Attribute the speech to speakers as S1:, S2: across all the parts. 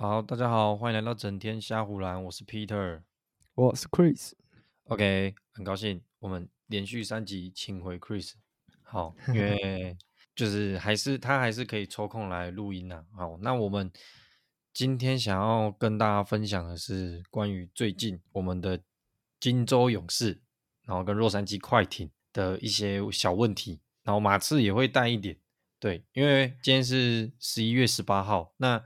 S1: 好，大家好，欢迎来到整天瞎胡乱，我是 Peter，
S2: 我是 Chris。
S1: OK，很高兴我们连续三集请回 Chris。好，因 为就是还是他还是可以抽空来录音呐。好，那我们今天想要跟大家分享的是关于最近我们的金州勇士，然后跟洛杉矶快艇的一些小问题，然后马刺也会带一点。对，因为今天是十一月十八号，那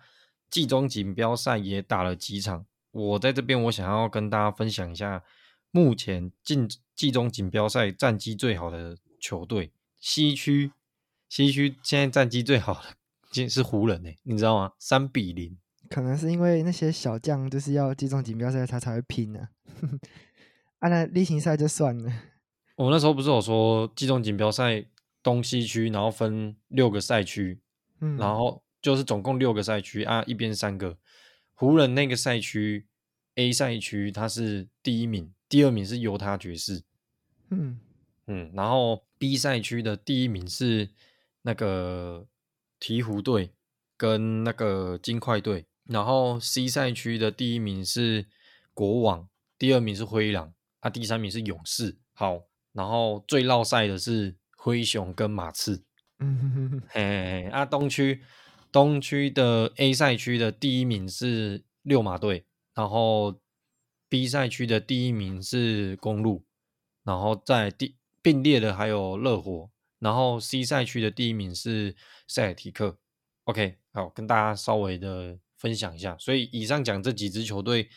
S1: 季中锦标赛也打了几场。我在这边，我想要跟大家分享一下目前进季中锦标赛战绩最好的球队。西区，西区现在战绩最好的，竟是湖人诶，你知道吗？三比零。
S2: 可能是因为那些小将就是要季中锦标赛，他才会拼呢、啊。啊，那例行赛就算了。
S1: 我那时候不是有说季中锦标赛？东西区，然后分六个赛区，嗯，然后就是总共六个赛区啊，一边三个。湖人那个赛区 A 赛区，它是第一名，第二名是犹他爵士，嗯嗯，然后 B 赛区的第一名是那个鹈鹕队跟那个金块队，然后 C 赛区的第一名是国王，第二名是灰狼啊，第三名是勇士。好，然后最绕赛的是。灰熊跟马刺，嗯哼哼，嘿嘿嘿，啊，东区东区的 A 赛区的第一名是六马队，然后 B 赛区的第一名是公路，然后在第并列的还有热火，然后 C 赛区的第一名是塞尔提克。OK，好，跟大家稍微的分享一下，所以以上讲这几支球队。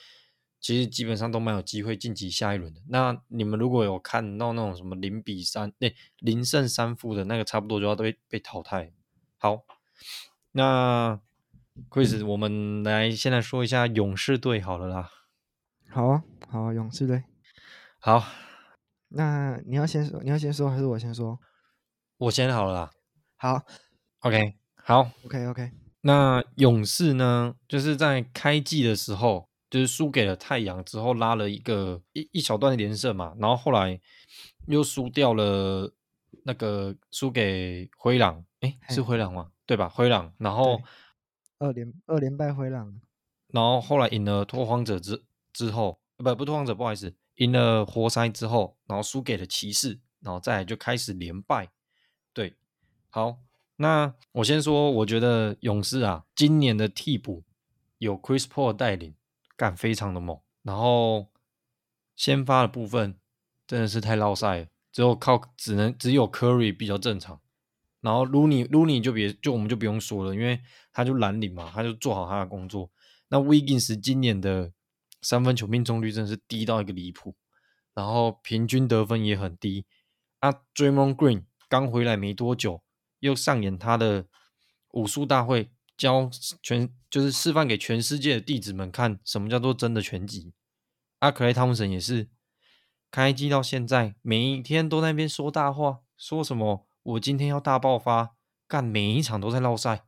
S1: 其实基本上都蛮有机会晋级下一轮的。那你们如果有看到那种什么零比三，那零胜三负的那个，差不多就要被被淘汰。好，那 Chris，我们来现在说一下勇士队好了啦。
S2: 好啊，好啊，勇士队。
S1: 好，
S2: 那你要先说，你要先说还是我先说？
S1: 我先好了啦。
S2: 好
S1: ，OK，好
S2: ，OK，OK。Okay, okay.
S1: 那勇士呢，就是在开季的时候。就是输给了太阳之后，拉了一个一一小段的连胜嘛，然后后来又输掉了那个输给灰狼，诶，是灰狼吗？对吧？灰狼，然后
S2: 二连二连败灰狼，
S1: 然后后来赢了拓荒者之之后，不不拓荒者，不好意思，赢了活塞之后，然后输给了骑士，然后再来就开始连败。对，好，那我先说，我觉得勇士啊，今年的替补有 Chris Paul 带领。干非常的猛，然后先发的部分真的是太落赛了，只有靠只能只有 Curry 比较正常，然后 Looney Looney 就别就我们就不用说了，因为他就蓝领嘛，他就做好他的工作。那 Wiggins 今年的三分球命中率真是低到一个离谱，然后平均得分也很低。啊，Draymond Green 刚回来没多久，又上演他的武术大会。教全就是示范给全世界的弟子们看，什么叫做真的拳击。阿克莱汤姆森也是开机到现在，每一天都在那边说大话，说什么我今天要大爆发，干每一场都在落赛。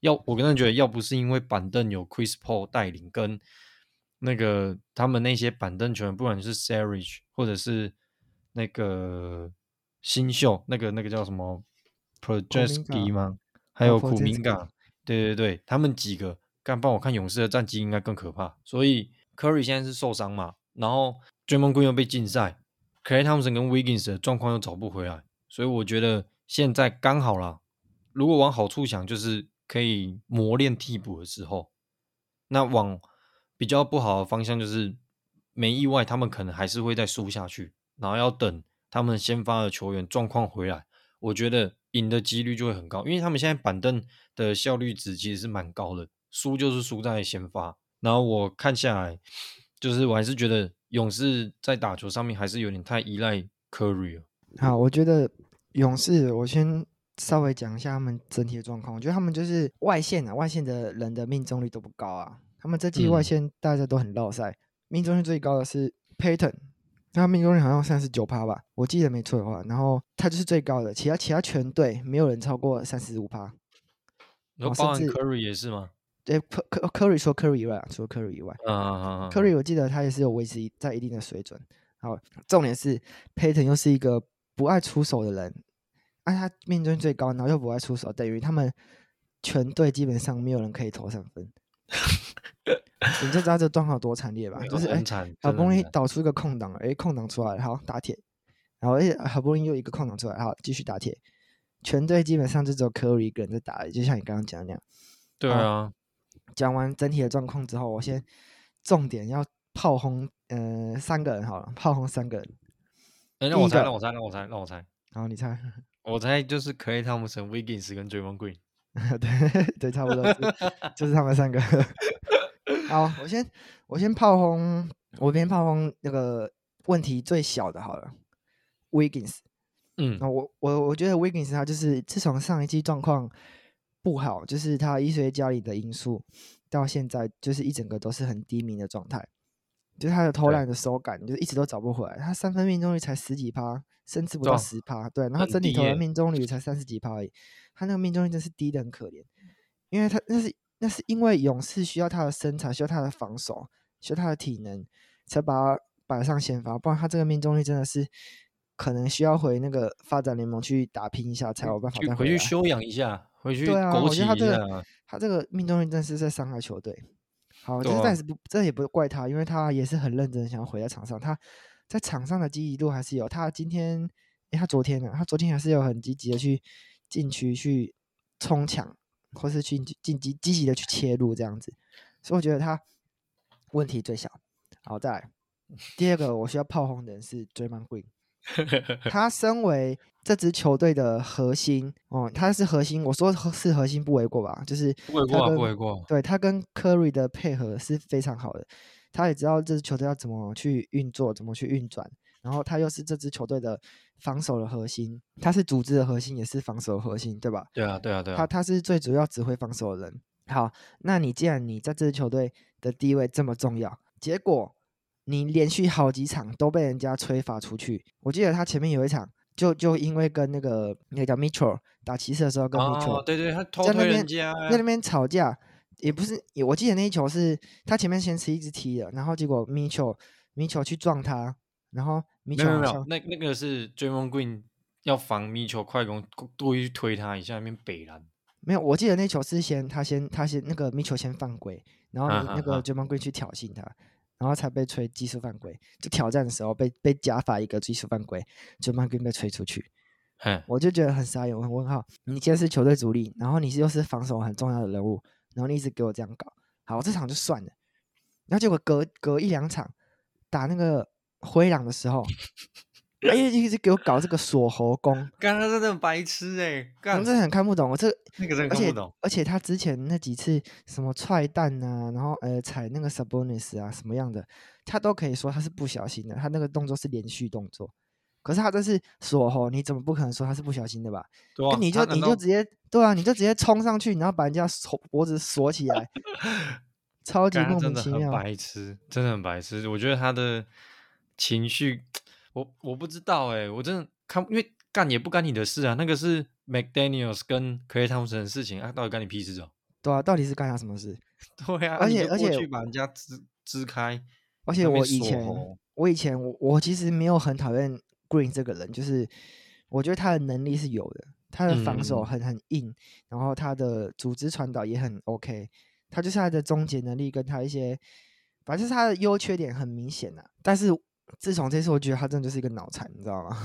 S1: 要我个人觉得，要不是因为板凳有 Chris Paul 带领，跟那个他们那些板凳球员，不管是 Serge 或者是那个新秀，那个那个叫什么 Podziemski 吗？还有苦明港。对对对，他们几个干帮我看勇士的战绩应该更可怕。所以 Curry 现在是受伤嘛，然后 Draymond Green 又被禁赛，Klay Thompson 跟 Wiggins 的状况又找不回来，所以我觉得现在刚好啦。如果往好处想，就是可以磨练替补的时候；那往比较不好的方向，就是没意外，他们可能还是会再输下去，然后要等他们先发的球员状况回来。我觉得。赢的几率就会很高，因为他们现在板凳的效率值其实是蛮高的，输就是输在先发。然后我看下来，就是我还是觉得勇士在打球上面还是有点太依赖 Curry 了。
S2: 好，我觉得勇士，我先稍微讲一下他们整体的状况。我觉得他们就是外线啊，外线的人的命中率都不高啊。他们这季外线大家都很落赛，嗯、命中率最高的是 Payton。他命中率好像三十九趴吧，我记得没错的话，然后他就是最高的，其他其他全队没有人超过三十五趴。
S1: 然后包含 Curry 也是吗？
S2: 对，Curry 说 Curry 以外，除了 Curry 以外，
S1: 啊啊啊
S2: ，Curry 我记得他也是有维持在一定的水准。好，重点是 Payton 又是一个不爱出手的人，啊，他命中率最高，然后又不爱出手，等于他们全队基本上没有人可以投三分，你就知道这状况有多惨烈吧？就是哎，好不容易导出一个空档，哎，空档出来，好打铁，然后哎，好不容易又一个空档出来，好继续打铁。全队基本上就只有 Curry 一个人在打，就像你刚刚讲的那样。
S1: 对啊。
S2: 讲完整体的状况之后，我先重点要炮轰，呃，三个人好了，炮轰三个人。
S1: 哎，让我猜，让我猜，让我猜，让我猜。
S2: 好，你猜。
S1: 我猜就是 Klay Thompson、Wiggins 跟 Draymond Green。
S2: 对对，差不多是，就是他们三个。好，我先我先炮轰，我先炮轰那个问题最小的，好了，Wiggins。嗯，那我我我觉得 Wiggins 他就是自从上一季状况不好，就是他医学家里的因素，到现在就是一整个都是很低迷的状态，就是他的投篮的手感就是一直都找不回来，他三分命中率才十几趴，甚至不到十趴，对，然后整体投篮命中率才三十几趴而已，他那个命中率真是低的很可怜，因为他那是那是因为勇士需要他的身材，需要他的防守，需要他的体能，才把他摆上先发，不然他这个命中率真的是。可能需要回那个发展联盟去打拼一下，才有办法再回，
S1: 回去休养一下，回去
S2: 对啊，我觉得他这
S1: 个
S2: 他这个命中率真是在伤害球队。好，这但是不，这也不怪他，因为他也是很认真想要回在场上。他在场上的积极度还是有。他今天，哎，他昨天呢？他昨天还是有很积极的去禁区去冲抢，或是去进击积极的去切入这样子。所以我觉得他问题最小。好，再来第二个，我需要炮轰的人是 Draymond Green。他身为这支球队的核心哦，他是核心。我说是核心不为过吧？就是
S1: 不为过，不为过。
S2: 对，他跟 Curry 的配合是非常好的，他也知道这支球队要怎么去运作，怎么去运转。然后他又是这支球队的防守的核心，他是组织的核心，也是防守的核心，对吧？
S1: 对啊，对啊，对啊。
S2: 他他是最主要指挥防守的人。好，那你既然你在这支球队的地位这么重要，结果。你连续好几场都被人家吹罚出去。我记得他前面有一场，就就因为跟那个那个叫 Mitchell 打骑士的时候，跟 Mitchell、
S1: 哦、对对，他偷推人家
S2: 在那边吵架，也不是，我记得那一球是他前面先吃一直踢的，然后结果 Mitchell Mitchell 去撞他，然后 Mitchell
S1: 没有没有，那那个是 Draymond Green 要防 Mitchell 快攻，故意去推他一下，那边北篮。
S2: 没有，我记得那球是先他先他先那个 Mitchell 先犯规，然后那个 Green 去挑衅他。啊啊然后才被吹技术犯规，就挑战的时候被被加罚一个技术犯规，就慢慢被吹出去。
S1: 嘿
S2: 我就觉得很傻眼，我很问号。你既然是球队主力，然后你又是防守很重要的人物，然后你一直给我这样搞，好，这场就算了。然后结果隔隔一两场打那个灰狼的时候。哎，一直给我搞这个锁喉功，
S1: 刚刚真的白痴哎、欸，
S2: 我真的很看不懂。我这
S1: 那个真的看不懂，
S2: 而且他之前那几次什么踹蛋啊，然后呃踩那个 Sabonis 啊什么样的，他都可以说他是不小心的，他那个动作是连续动作。可是他这是锁喉，你怎么不可能说他是不小心的吧？对啊，你就你就直接对啊，你就直接冲上去，然后把人家锁脖子锁起来，超级莫名其妙，
S1: 白痴，真的很白痴。我觉得他的情绪。我我不知道哎、欸，我真的看，因为干也不干你的事啊，那个是 McDaniels 跟 Klay Thompson 的事情啊，到底干你屁事哦？
S2: 对啊，到底是干他什么事？
S1: 对啊，
S2: 而且而且
S1: 去把人家支支开，
S2: 而且我以前我以前我我其实没有很讨厌 Green 这个人，就是我觉得他的能力是有的，他的防守很很硬，然后他的组织传导也很 OK，他就是他的终结能力跟他一些，反正就是他的优缺点很明显呐、啊，但是。自从这次，我觉得他真的就是一个脑残，你知道吗？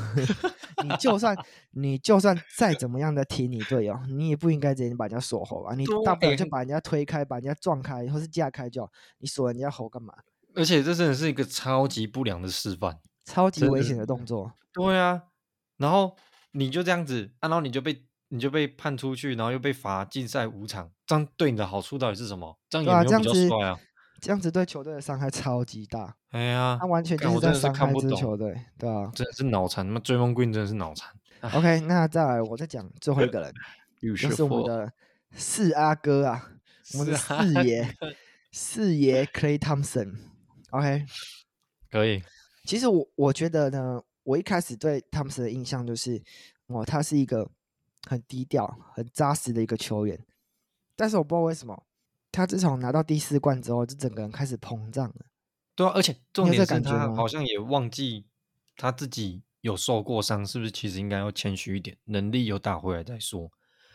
S2: 你就算 你就算再怎么样的挺你队友，你也不应该直接把人家锁喉啊！你大不了就把人家推开，把人家撞开，或是架开就好。你锁人家喉干嘛？
S1: 而且这真的是一个超级不良的示范，
S2: 超级危险的动作。
S1: 对啊，然后你就这样子，啊、然后你就被你就被判出去，然后又被罚禁赛五场，这样对你的好处到底是什么？这样有没有比较帅啊。
S2: 这样子对球队的伤害超级大，
S1: 哎呀，
S2: 他完全就是在伤害这支球队，对啊，
S1: 真的是脑残，那 Draymond Green 真的是脑残。
S2: OK，那再来，我再讲最后一个人，就是我们的四阿哥啊，我们的四爷，四爷 Clay Thompson。OK，
S1: 可以。
S2: 其实我我觉得呢，我一开始对 Thompson 的印象就是，哦，他是一个很低调、很扎实的一个球员，但是我不知道为什么。他自从拿到第四冠之后，就整个人开始膨胀了。
S1: 对啊，而且重点是他好像也忘记他自己有受过伤，是不是？其实应该要谦虚一点，能力有打回来再说。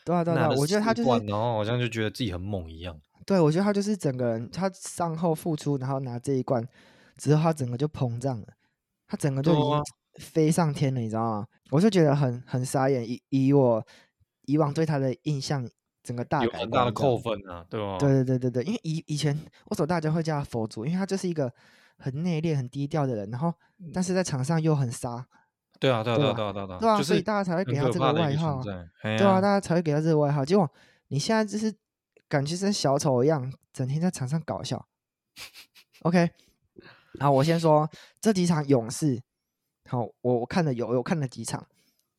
S2: 对啊对啊，我觉得他就是，
S1: 然后好像就觉得自己很猛一样。
S2: 对，我觉得他就是整个人，他伤后复出，然后拿这一冠之后，他整个就膨胀了，他整个就已经飞上天了，你知道吗？我就觉得很很傻眼，以以我以往对他的印象，整个大
S1: 有很大的扣分啊，对吧？
S2: 对对对对对，因为以以前为什么大家会叫他佛祖？因为他就是一个很内敛、很低调的人，然后但是在场上又很杀。
S1: 对啊，对啊，对啊，对啊，对啊，
S2: 对啊，所以大家才会给他这个外号。对啊，大家才会给他这个外号。结果你现在就是感觉跟小丑一样，整天在场上搞笑。OK，好，我先说这几场勇士，好，我我看了有，有看了几场，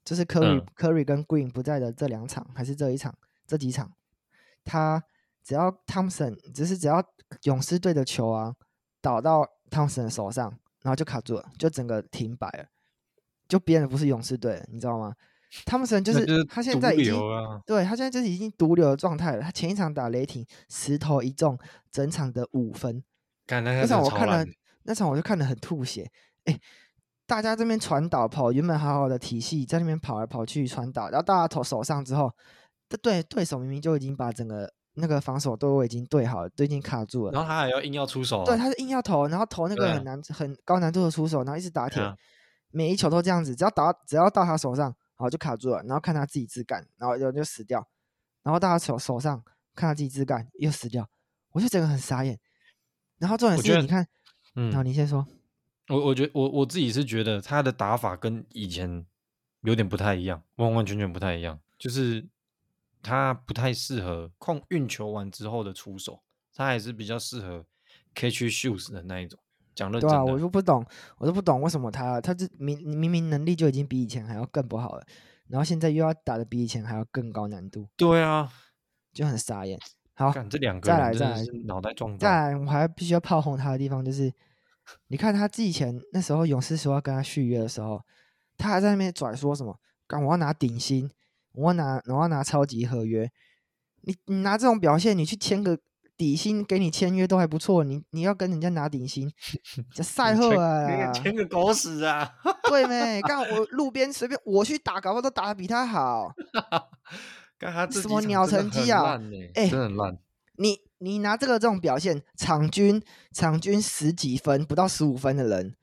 S2: 就是科瑞、科瑞跟 Green 不在的这两场，还是这一场，这几场，他只要汤普森，只是只要勇士队的球啊倒到汤普森的手上，然后就卡住了，就整个停摆了。就别人不是勇士队，你知道吗？汤普森就是，就是他现在已经，对他现在就是已经独流的状态了。他前一场打雷霆，十投一中，整场的五分。那，那场我看了，那场我就看得很吐血。哎，大家这边传导跑，原本好好的体系在那边跑来跑去传导，然后大家投手上之后，对对手明明就已经把整个那个防守都已经对好了，都已经卡住了。
S1: 然后他还要硬要出手，
S2: 对，他是硬要投，然后投那个很难、很高难度的出手，然后一直打铁。每一球都这样子，只要打只要到他手上，然后就卡住了，然后看他自己自干，然后就就死掉，然后到他手手上看他自己自干又死掉，我就整个很傻眼。然后重点是，你看，嗯，然后，你先说。
S1: 我我觉得我我自己是觉得他的打法跟以前有点不太一样，完完全全不太一样，就是他不太适合控运球完之后的出手，他还是比较适合 catch shoes 的那一种。
S2: 对啊，我就不懂，我都不懂为什么他，他这明明明能力就已经比以前还要更不好了，然后现在又要打的比以前还要更高难度。
S1: 对啊，
S2: 就很傻眼。好，
S1: 这两个
S2: 再来再来，
S1: 脑袋撞。
S2: 再来，我还必须要炮轰他的地方就是，你看他之前那时候勇士说要跟他续约的时候，他还在那边拽说什么，干我要拿顶薪，我要拿我要拿超级合约，你你拿这种表现，你去签个。底薪给你签约都还不错，你你要跟人家拿底薪，这赛后啊，
S1: 签个狗屎啊！
S2: 对没？刚我路边随便我去打，搞不好都打的比他好。
S1: 他
S2: 什么鸟成绩啊？哎、欸，
S1: 真的很烂。
S2: 你你拿这个这种表现，场均场均十几分不到十五分的人，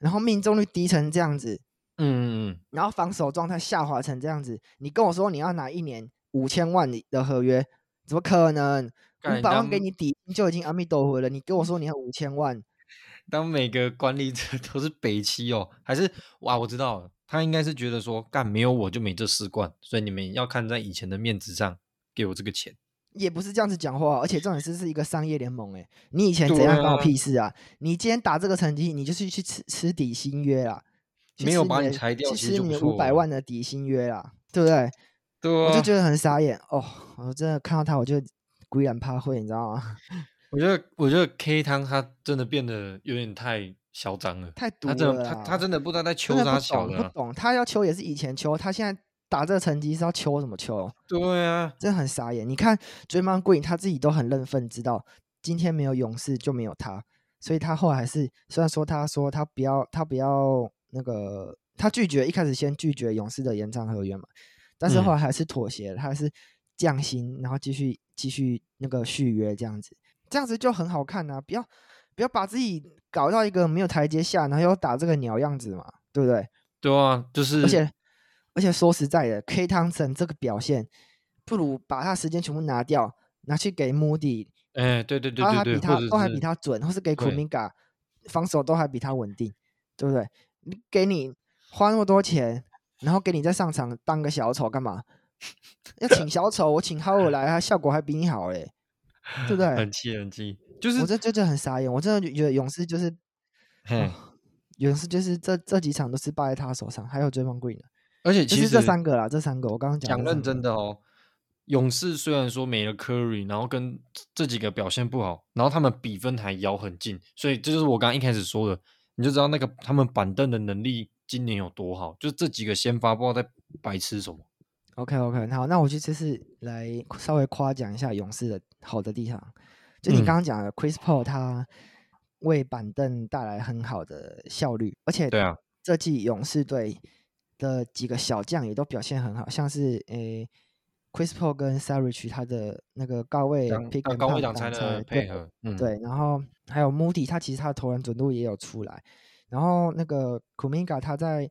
S2: 然后命中率低成这样子，
S1: 嗯嗯，
S2: 然后防守状态下滑成这样子，你跟我说你要拿一年五千万的合约，怎么可能？五百万给你底就已经阿弥陀佛了，你跟我说你要五千万，
S1: 当每个管理者都是北七哦，还是哇？我知道了，他应该是觉得说干没有我就没这四冠，所以你们要看在以前的面子上给我这个钱，
S2: 也不是这样子讲话，而且重点是是一个商业联盟诶，你以前怎样关我屁事啊？啊你今天打这个成绩，你就是去吃吃底薪约啊，
S1: 没有把你裁掉，
S2: 其实你五百万的底薪约啊，对不对？
S1: 对啊，
S2: 我就觉得很傻眼哦，我真的看到他我就。鬼然怕会，你知道吗？
S1: 我觉得，我觉得 K 汤他真的变得有点太嚣张了，
S2: 太毒了。
S1: 他他真的不知道在秋啥小的，
S2: 不懂。他要秋也是以前秋，他现在打这个成绩是要秋什么秋？
S1: 对啊，
S2: 真的很傻眼。你看 Draymond Green 他自己都很认份，知道今天没有勇士就没有他，所以他后来还是虽然说他说他不要他不要那个他拒绝一开始先拒绝勇士的延长合约嘛，但是后来还是妥协了，他还是降薪，然后继续。继续那个续约这样子，这样子就很好看呐、啊！不要不要把自己搞到一个没有台阶下，然后又打这个鸟样子嘛，对不对？
S1: 对啊，就是
S2: 而且而且说实在的，K 汤森这个表现，不如把他时间全部拿掉，拿去给 Moody，
S1: 哎，对对对对对，
S2: 他比他都还比他准，或是给 Kuminga 防守都还比他稳定，对不对？你给你花那么多钱，然后给你在上场当个小丑干嘛？要请小丑，我请哈尔来，他效果还比你好嘞，对不对？
S1: 很气很气，就是
S2: 我这这就很傻眼，我真的觉得勇士就是，
S1: 嘿，
S2: 勇士就是这这几场都是败在他手上，还有追梦 Green，
S1: 而且其实
S2: 这三个啦，这三个我刚刚讲
S1: 讲认真的哦，勇士虽然说没了 Curry，然后跟这几个表现不好，然后他们比分还咬很近，所以这就是我刚刚一开始说的，你就知道那个他们板凳的能力今年有多好，就这几个先发不知道在白痴什么。
S2: OK OK，好，那我就这次来稍微夸奖一下勇士的好的地方，就你刚刚讲的 Chris Paul，他为板凳带来很好的效率，而且对啊，这季勇士队的几个小将也都表现很好，像是诶 Chris Paul 跟 Saric 他的那个高位 pick and
S1: 高位
S2: 挡
S1: 拆的配合，
S2: 对，
S1: 嗯、
S2: 对，然后还有 Moody，他其实他的投篮准度也有出来，然后那个 Kuminga 他在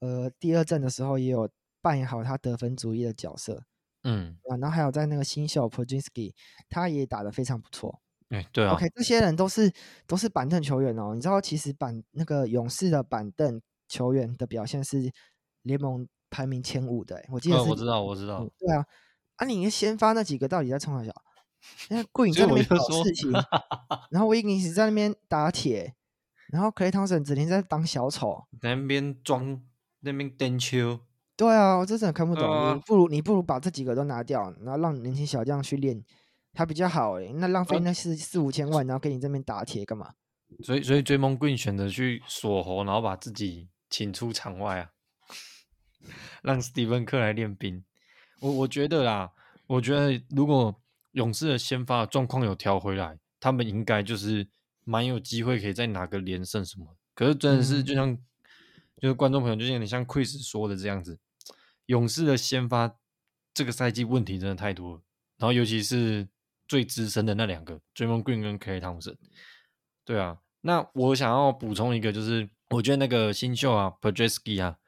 S2: 呃第二阵的时候也有扮演好他得分主义的角色，
S1: 嗯，
S2: 啊，然后还有在那个新秀 Podziemski，他也打得非常不错。
S1: 哎，对啊
S2: ，OK，这些人都是都是板凳球员哦。你知道，其实板那个勇士的板凳球员的表现是联盟排名前五的。我记得是、
S1: 哦，我知道，我知道。
S2: 嗯、对啊，啊，你先发那几个到底在冲啥小？因为 Green 在 那边搞事情，然后 Wiggins 在那边打铁，然后 Clay Thompson 整天在当小丑，
S1: 那边装那边颠球。
S2: 对啊，我真的看不懂。
S1: 呃、
S2: 你不如你不如把这几个都拿掉，然后让年轻小将去练。还比较好诶，那浪费那四四五千万，然后给你这边打铁干嘛？
S1: 所以所以追梦 Green 选择去锁喉，然后把自己请出场外啊，让史蒂芬克来练兵。我我觉得啦，我觉得如果勇士的先发状况有调回来，他们应该就是蛮有机会可以再拿个连胜什么。可是真的是就像、嗯、就是观众朋友，就像你像 Chris 说的这样子，勇士的先发这个赛季问题真的太多了，然后尤其是。最资深的那两个，Draymond Green 跟 Klay Thompson，对啊，那我想要补充一个，就是我觉得那个新秀啊，Podziemski 啊，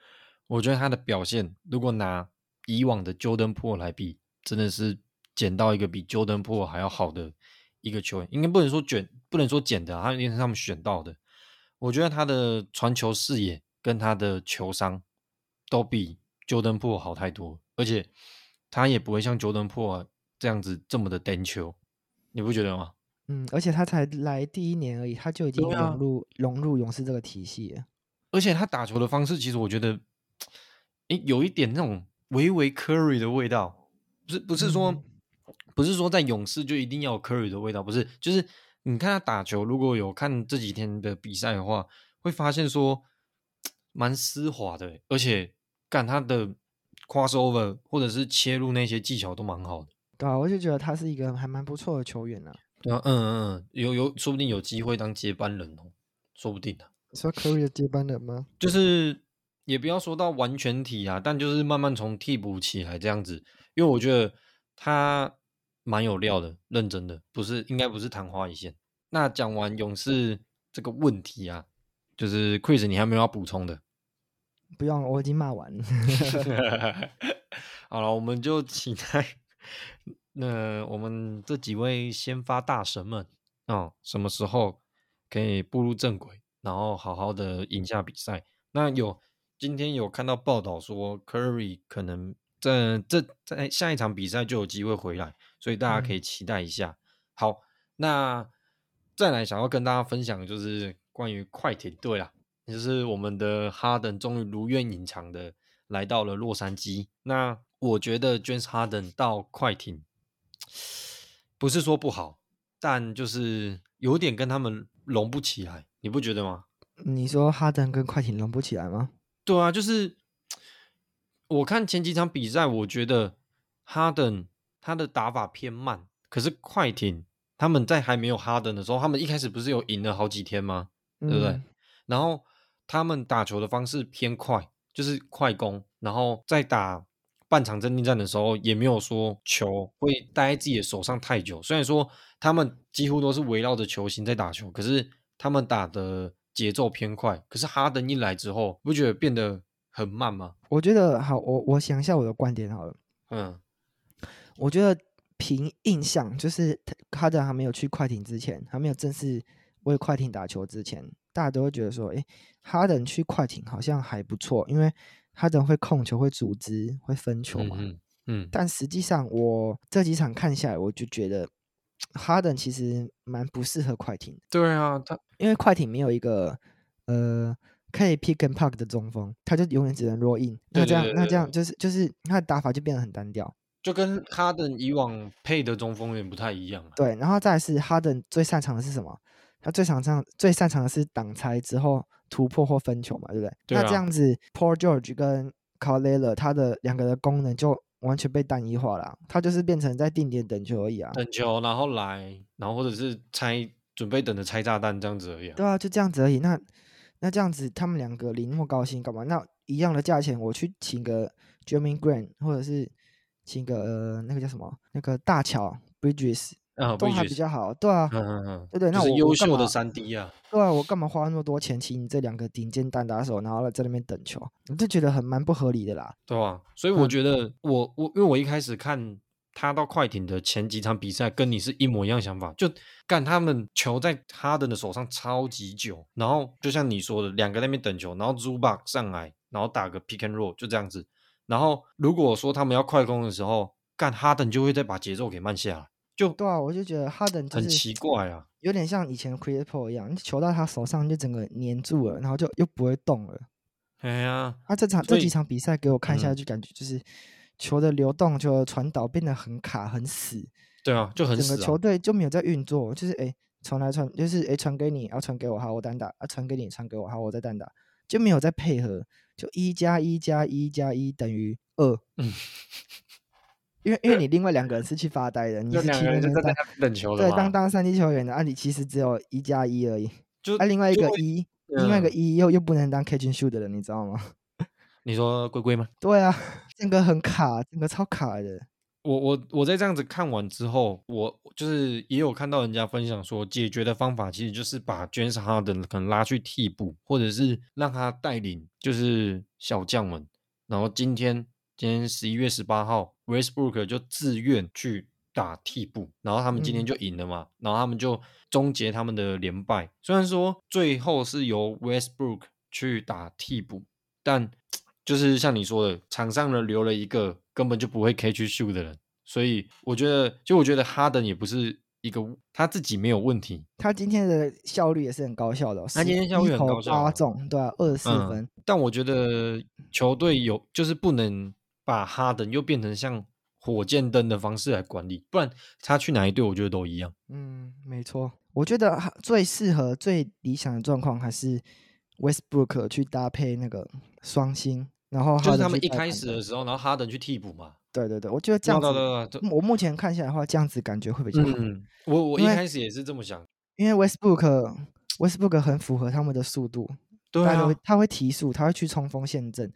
S1: 我觉得他的表现，如果拿以往的 Jordan Poole 来比，真的是捡到一个比 Jordan Poole 还要好的一个球员，应该不能说卷，不能说捡的，他一定是他们选到的。我觉得他的传球视野跟他的球商都比 Jordan Poole 好太多，而且他也不会像 Jordan Poole。这样子这么的单球，你不觉得吗？
S2: 嗯，而且他才来第一年而已，他就已经融入、啊、融入勇士这个体系了。
S1: 而且他打球的方式，其实我觉得，诶，有一点那种微微 Curry 的味道。不是，不是说，嗯、不是说在勇士就一定要有 Curry 的味道，不是，就是你看他打球，如果有看这几天的比赛的话，会发现说蛮丝滑的，而且干他的 crossover 或者是切入那些技巧都蛮好的。
S2: 对啊，我就觉得他是一个还蛮不错的球员呢、啊。
S1: 对啊，嗯嗯嗯，有有，说不定有机会当接班人哦，说不定的、啊。
S2: 你说 Curry 的接班人吗？
S1: 就是也不要说到完全体啊，但就是慢慢从替补起来这样子。因为我觉得他蛮有料的，认真的，不是应该不是昙花一现。那讲完勇士这个问题啊，就是 Chris，你还没有要补充的？
S2: 不用，我已经骂完了。
S1: 好了，我们就期待。那我们这几位先发大神们啊、哦，什么时候可以步入正轨，然后好好的赢下比赛？那有今天有看到报道说，Curry 可能在这在下一场比赛就有机会回来，所以大家可以期待一下。嗯、好，那再来想要跟大家分享的就是关于快艇队啦，就是我们的哈登终于如愿以偿的来到了洛杉矶。那我觉得 James Harden 到快艇不是说不好，但就是有点跟他们融不起来，你不觉得吗？
S2: 你说哈登跟快艇融不起来吗？
S1: 对啊，就是 我看前几场比赛，我觉得哈登他的打法偏慢，可是快艇他们在还没有哈登的时候，他们一开始不是有赢了好几天吗？对不对？嗯、然后他们打球的方式偏快，就是快攻，然后再打。半场阵地战的时候，也没有说球会待在自己的手上太久。虽然说他们几乎都是围绕着球星在打球，可是他们打的节奏偏快。可是哈登一来之后，不觉得变得很慢吗？
S2: 我觉得好，我我想一下我的观点好了。
S1: 嗯，
S2: 我觉得凭印象，就是哈登还没有去快艇之前，还没有正式为快艇打球之前，大家都会觉得说，诶，哈登去快艇好像还不错，因为。哈登会控球，会组织，会分球嘛？
S1: 嗯，嗯，
S2: 但实际上，我这几场看下来，我就觉得哈登其实蛮不适合快艇。
S1: 对啊，他
S2: 因为快艇没有一个呃可以 pick and p a r k 的中锋，他就永远只能 roll in。那这样，那这样就是就是他的打法就变得很单调，
S1: 就跟哈登以往配的中锋有点不太一样。
S2: 对，然后再来是哈登最擅长的是什么？他最擅长最擅长的是挡拆之后。突破或分球嘛，对不对？
S1: 对啊、
S2: 那这样子，Paul George 跟 Kyle Lillard 他的两个的功能就完全被单一化了，他就是变成在定点等球而已啊。
S1: 等球，然后来，然后或者是拆，准备等着拆炸弹这样子而已、啊。
S2: 对啊，就这样子而已。那那这样子，他们两个领那么高薪干嘛？那一样的价钱，我去请个 Jeremy Grant 或者是请个、呃、那个叫什么那个大乔 Bridges。
S1: 啊，
S2: 都还比较好，对啊，
S1: 嗯嗯嗯，
S2: 对对，那
S1: 我优秀的
S2: 三
S1: D 啊，
S2: 对啊，我干嘛花那么多钱请你这两个顶尖单打手，然后在那边等球，你就觉得很蛮不合理的啦，
S1: 对啊，所以我觉得我我因为我一开始看他到快艇的前几场比赛，跟你是一模一样想法，就干他们球在哈登的手上超级久，然后就像你说的，两个在那边等球，然后 Zubac 上来，然后打个 pick and roll 就这样子，然后如果说他们要快攻的时候，干哈登就会再把节奏给慢下来。就
S2: 对啊，我就觉得哈登
S1: 很奇怪啊，
S2: 有点像以前的 Chris Paul 一样，球到他手上就整个粘住了，然后就又不会动了。
S1: 哎呀，
S2: 他这场这几场比赛给我看下来，就感觉就是球的流动、球的传导变得很卡、很死。
S1: 对啊，就很死。
S2: 整个球队就没有在运作，就是哎传来传，就是哎传给你，要传给我，好我单打，啊传给你，传给我，好我再单打，就没有在配合，就一加一加一加一等于二。嗯。因为因为你另外两个人是去发呆的，你是去那边
S1: 等球的，
S2: 对，当当三 D 球员的，啊，你其实只有一加一而已，就啊，另外一个一，另外一个一又又不能当 catch and shoot 的人，你知道吗？
S1: 你说龟龟吗？
S2: 对啊，整个很卡，整个超卡的。
S1: 我我我在这样子看完之后，我就是也有看到人家分享说，解决的方法其实就是把 James Harden 可能拉去替补，或者是让他带领就是小将们，然后今天。今天十一月十八号，Westbrook 就自愿去打替补，然后他们今天就赢了嘛，嗯、然后他们就终结他们的连败。虽然说最后是由 Westbrook 去打替补，但 就是像你说的，场上呢留了一个根本就不会 catch shoot 的人，所以我觉得，就我觉得哈登也不是一个他自己没有问题，
S2: 他今天的效率也是很高效的，
S1: 他今天效率很高效，
S2: 八中对啊，二十四分、嗯。
S1: 但我觉得球队有就是不能。把哈登又变成像火箭灯的方式来管理，不然他去哪一队，我觉得都一样。
S2: 嗯，没错，我觉得最适合、最理想的状况还是 Westbrook 去搭配那个双星，然后
S1: 就是他们一开始的时候，然后哈登去替补嘛。
S2: 对对对，我觉得这样子，对对对对，我目前看下来的话，这样子感觉会比较好。
S1: 嗯，我我一开始也是这么想，
S2: 因为，因为 Westbrook Westbrook 很符合他们的速度。对啊，他会提速，他会去冲锋陷阵，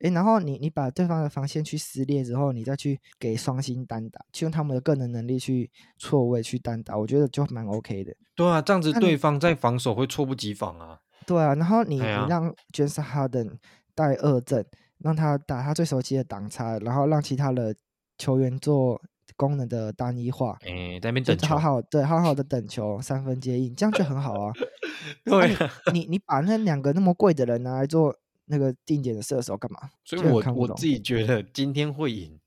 S2: 诶，然后你你把对方的防线去撕裂之后，你再去给双星单打，去用他们的个人能力去错位去单打，我觉得就蛮 OK 的。
S1: 对啊，这样子对方在防守会猝不及防啊。
S2: 对啊，然后你、哎、你让 James Harden 带二阵，让他打他最熟悉的挡拆，然后让其他的球员做。功能的单一化，
S1: 哎，在那边等球，
S2: 好好对，好好的等球，三分接应，这样就很好啊。对啊，你你你把那两个那么贵的人拿来做那个定点的射手干嘛？
S1: 所以我我自己觉得今天会赢，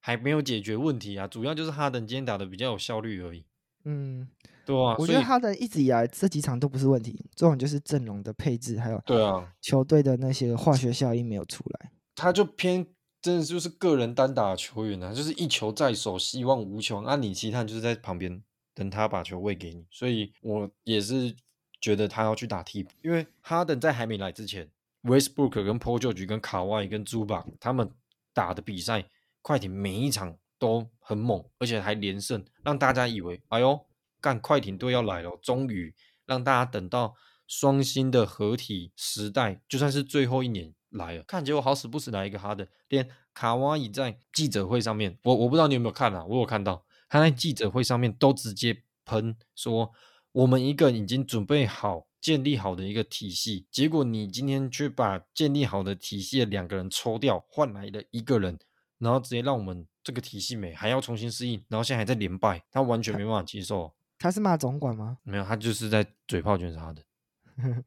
S1: 还没有解决问题啊，主要就是哈登今天打的比较有效率而已。嗯，对啊，
S2: 我觉得哈登一直以来这几场都不是问题，这种就是阵容的配置，还有
S1: 对啊，
S2: 球队的那些化学效应没有出来，
S1: 他就偏。真的就是个人单打球员啊，就是一球在手，希望无穷。那、啊、你其他就是在旁边等他把球喂给你，所以我也是觉得他要去打替补，因为哈登在还没来之前，Westbrook 跟 Paul George 跟卡哇伊跟朱巴他们打的比赛，快艇每一场都很猛，而且还连胜，让大家以为哎呦，干快艇队要来了，终于让大家等到双星的合体时代，就算是最后一年。来了，看结果好死不死来一个哈登，连卡哇伊在记者会上面，我我不知道你有没有看啊，我有看到他在记者会上面都直接喷说，我们一个已经准备好建立好的一个体系，结果你今天却把建立好的体系的两个人抽掉，换来了一个人，然后直接让我们这个体系没还要重新适应，然后现在还在连败，他完全没办法接受。
S2: 他是骂总管吗？
S1: 没有，他就是在嘴炮卷杀的。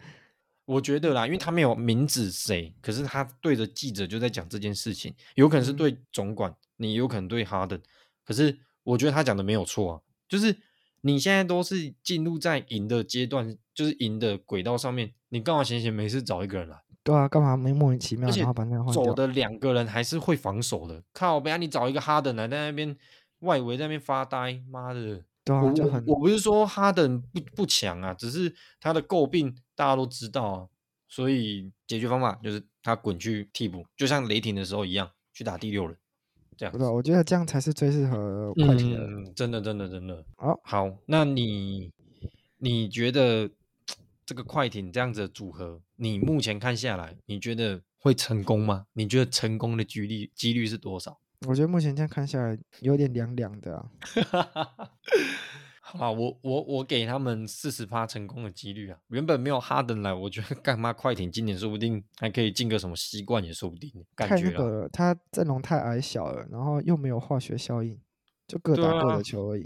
S1: 我觉得啦，因为他没有明指谁，可是他对着记者就在讲这件事情，有可能是对总管，你有可能对哈登，可是我觉得他讲的没有错啊，就是你现在都是进入在赢的阶段，就是赢的轨道上面，你干嘛闲闲没事找一个人来？
S2: 对啊，干嘛没莫名其妙？
S1: 而且走的两个人还是会防守的，靠，不然你找一个哈登来在那边外围在那边发呆，妈的！
S2: 对啊，就很
S1: 我我不是说哈登不不强啊，只是他的诟病。大家都知道啊，所以解决方法就是他滚去替补，就像雷霆的时候一样，去打第六人。这样，
S2: 不我觉得这样才是最适合快艇的。
S1: 嗯，真的，真的，真的。
S2: 好，
S1: 好，那你你觉得这个快艇这样子的组合，你目前看下来，你觉得会成功吗？你觉得成功的几率几率是多少？
S2: 我觉得目前这样看下来有点凉凉的啊。
S1: 好，我我我给他们四十趴成功的几率啊。原本没有哈登来，我觉得 干嘛快艇今年说不定还可以进个什么西冠也说不定。感觉
S2: 那个他阵容太矮小了，然后又没有化学效应，就各打各的球而已。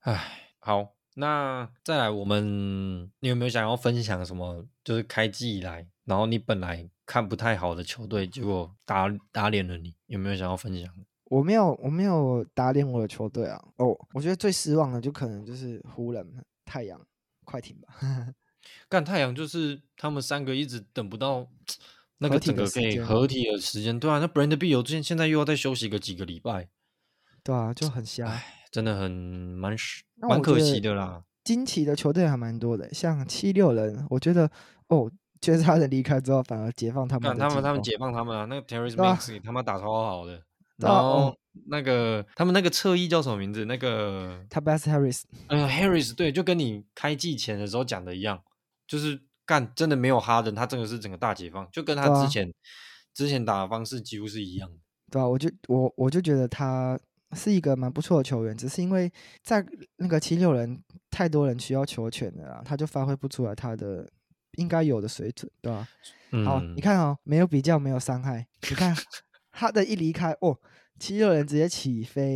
S1: 唉、啊，好，那再来，我们你有没有想要分享什么？就是开季以来，然后你本来看不太好的球队，结果打打脸了你，有没有想要分享？
S2: 我没有，我没有打脸我的球队啊。哦，我觉得最失望的就可能就是湖人、太阳、快艇吧。
S1: 干太阳就是他们三个一直等不到那个整个可以合体的时间，对啊。那 Bradley Beal 现现在又要再休息个几个礼拜，
S2: 对啊，就很瞎，
S1: 真的很蛮蛮可惜的啦。
S2: 惊奇的球队还蛮多的，像七六人，我觉得哦，就是他的离开之后反而解放他们，
S1: 他们他们解放他们啊。那个 Tyrese Maxey 他妈打超好的。然后那个、哦、他们那个侧翼叫什么名字？那个
S2: Tobias Harris，
S1: 嗯，Harris 对，就跟你开季前的时候讲的一样，就是干真的没有哈登，他真的是整个大解放，就跟他之前、啊、之前打的方式几乎是一样的。
S2: 对啊，我就我我就觉得他是一个蛮不错的球员，只是因为在那个七六人太多人需要球权了啦，他就发挥不出来他的应该有的水准，对吧、啊？嗯、好，你看哦，没有比较，没有伤害，你看。哈登一离开，哦，七六人直接起飞，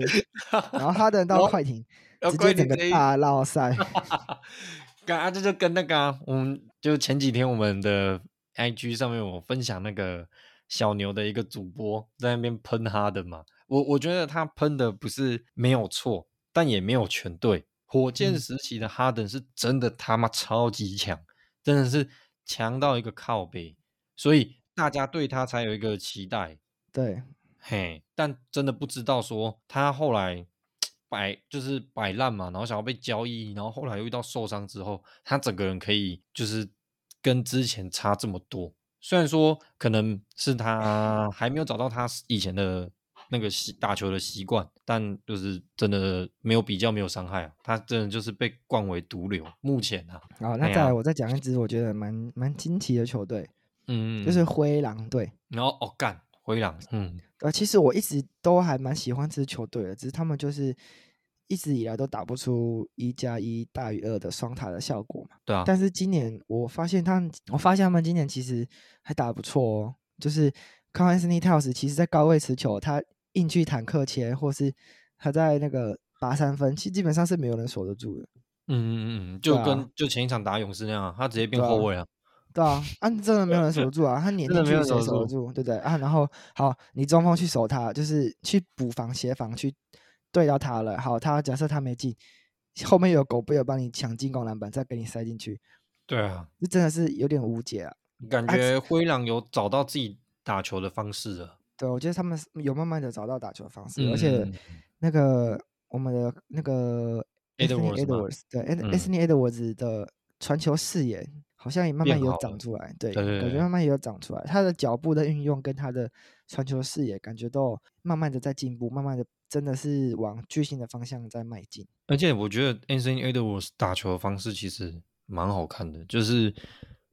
S2: 然后哈登到快艇，直接整个大绕赛。
S1: 刚刚这就跟那个、啊，我们就前几天我们的 IG 上面我分享那个小牛的一个主播在那边喷哈登嘛，我我觉得他喷的不是没有错，但也没有全对。火箭时期的哈登是真的他妈超级强，真的是强到一个靠背，所以大家对他才有一个期待。
S2: 对，
S1: 嘿，但真的不知道说他后来摆就是摆烂嘛，然后想要被交易，然后后来又遇到受伤之后，他整个人可以就是跟之前差这么多。虽然说可能是他还没有找到他以前的那个习打球的习惯，但就是真的没有比较，没有伤害啊。他真的就是被冠为毒瘤。目前啊，
S2: 好，那再来我再讲一支我觉得蛮蛮惊奇的球队，嗯，就是灰狼队。
S1: 然后哦干。灰狼，嗯，
S2: 呃，其实我一直都还蛮喜欢这支球队的，只是他们就是一直以来都打不出一加一大于二的双塔的效果嘛。
S1: 对啊。
S2: 但是今年我发现他们，我发现他们今年其实还打得不错哦。就是 Karl-Anthony Towns 其实在高位持球，他硬去坦克前，或是他在那个拔三分，其实基本上是没有人守得住的。
S1: 嗯嗯嗯，就跟、啊、就前一场打勇士那样，他直接变后卫了。
S2: 对啊，啊，真的没有人守得住啊！他撵进去谁守得住？对不对啊？然后好，你中锋去守他，就是去补防协防去对到他了。好，他假设他没进，后面有狗贝尔帮你抢进攻篮板，再给你塞进去。
S1: 对啊，
S2: 这真的是有点无解啊！
S1: 感觉灰狼有找到自己打球的方式了。啊、
S2: 对，我觉得他们有慢慢的找到打球的方式，嗯、而且那个我们的那个 Edwards，对，Anthony Edwards 的传球视野。好像也慢慢有长出来，对，对，感觉慢慢也有长出来。他的脚步的运用跟他的传球视野，感觉都慢慢的在进步，慢慢的真的是往巨星的方向在迈进。
S1: 而且我觉得 Anthony Edwards 打球的方式其实蛮好看的，就是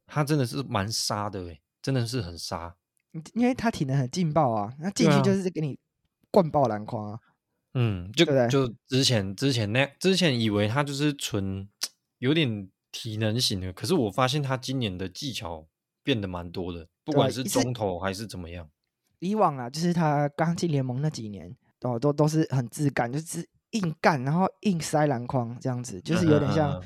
S1: 他真的是蛮杀的，诶，真的是很杀。
S2: 因为他体能很劲爆啊，那进去就是给你灌爆篮筐啊。
S1: 嗯，就就之前之前那之前以为他就是纯有点。体能型的，可是我发现他今年的技巧变得蛮多的，不管是中投还是怎么样。
S2: 以往啊，就是他刚进联盟那几年，哦，都都是很自干，就是硬干，然后硬塞篮筐这样子，就是有点像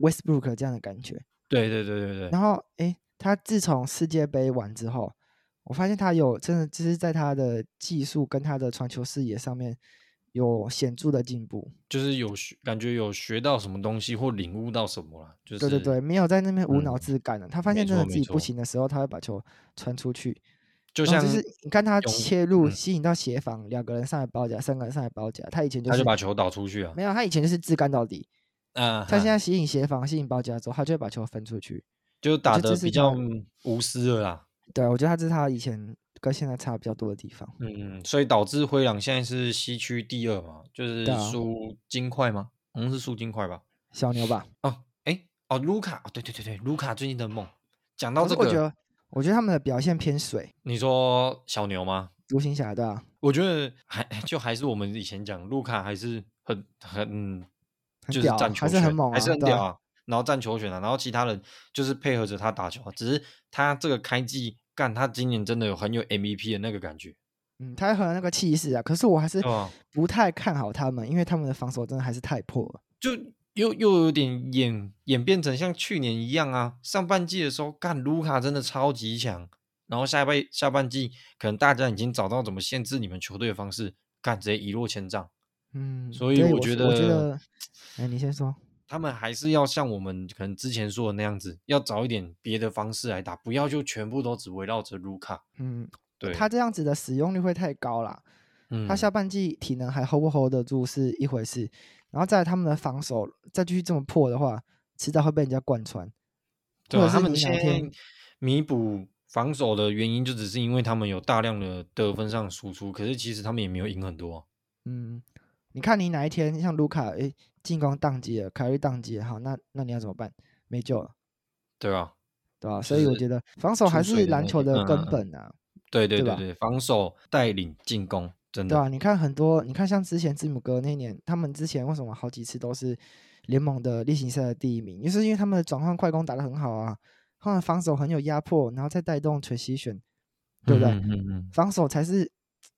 S2: Westbrook 这样的感觉。
S1: 对对对对对。
S2: 然后，哎，他自从世界杯完之后，我发现他有真的就是在他的技术跟他的传球视野上面。有显著的进步，
S1: 就是有学，感觉有学到什么东西或领悟到什么了。就是
S2: 对对对，没有在那边无脑自干了。嗯、他发现真的自己不行的时候，他会把球传出去。就像就是你看他切入吸引到协防，两、嗯、个人上来包夹，三个人上来包夹。他以前就是、
S1: 他就把球导出去啊。
S2: 没有，他以前就是自干到底。啊，他现在吸引协防、吸引包夹之后，他就会把球分出去，
S1: 就打的比较无私了啦。
S2: 对，我觉得他这是他以前。跟现在差比较多的地方，
S1: 嗯，所以导致灰狼现在是西区第二嘛，就是输金块吗？我们、啊嗯、是输金块吧？
S2: 小牛吧？
S1: 哦，哎，哦，卢卡，哦，对对对对，卢卡最近的梦。讲到这个，
S2: 我觉得，我觉得他们的表现偏水。
S1: 你说小牛吗？
S2: 独行侠对吧？
S1: 我觉得还就还是我们以前讲卢卡还是很很就是占球权
S2: 还是很猛、啊，
S1: 还是很屌啊。
S2: 啊
S1: 然后占球权啊，然后其他人就是配合着他打球啊。只是他这个开季干，他今年真的有很有 MVP 的那个感觉。
S2: 嗯，他很有那个气势啊。可是我还是不太看好他们，因为他们的防守真的还是太破了。
S1: 就又又有点演演变成像去年一样啊。上半季的时候，干卢卡真的超级强。然后下半下半季，可能大家已经找到怎么限制你们球队的方式，干直接一落千丈。
S2: 嗯，
S1: 所以我觉得，
S2: 我觉得，哎，你先说。
S1: 他们还是要像我们可能之前说的那样子，要找一点别的方式来打，不要就全部都只围绕着卢卡。
S2: 嗯，
S1: 对，
S2: 他这样子的使用率会太高了。嗯，他下半季体能还 hold 不 hold 得住是一回事，然后再来他们的防守再继续这么破的话，迟早会被人家贯穿。
S1: 对啊，他们先弥补。防守的原因就只是因为他们有大量的得分上输出，可是其实他们也没有赢很多啊。
S2: 嗯，你看你哪一天像卢卡，诶，进攻宕机了，凯瑞宕机了，好，那那你要怎么办？没救了，
S1: 对啊，
S2: 对吧？所以我觉得防守还是篮球的根本啊。
S1: 对对对对，防守带领进攻，真的。
S2: 对啊，你看很多，你看像之前字母哥那年，他们之前为什么好几次都是联盟的例行赛的第一名？就是因为他们的转换快攻打得很好啊。他们防守很有压迫，然后再带动 transition，对不对？嗯嗯嗯、防守才是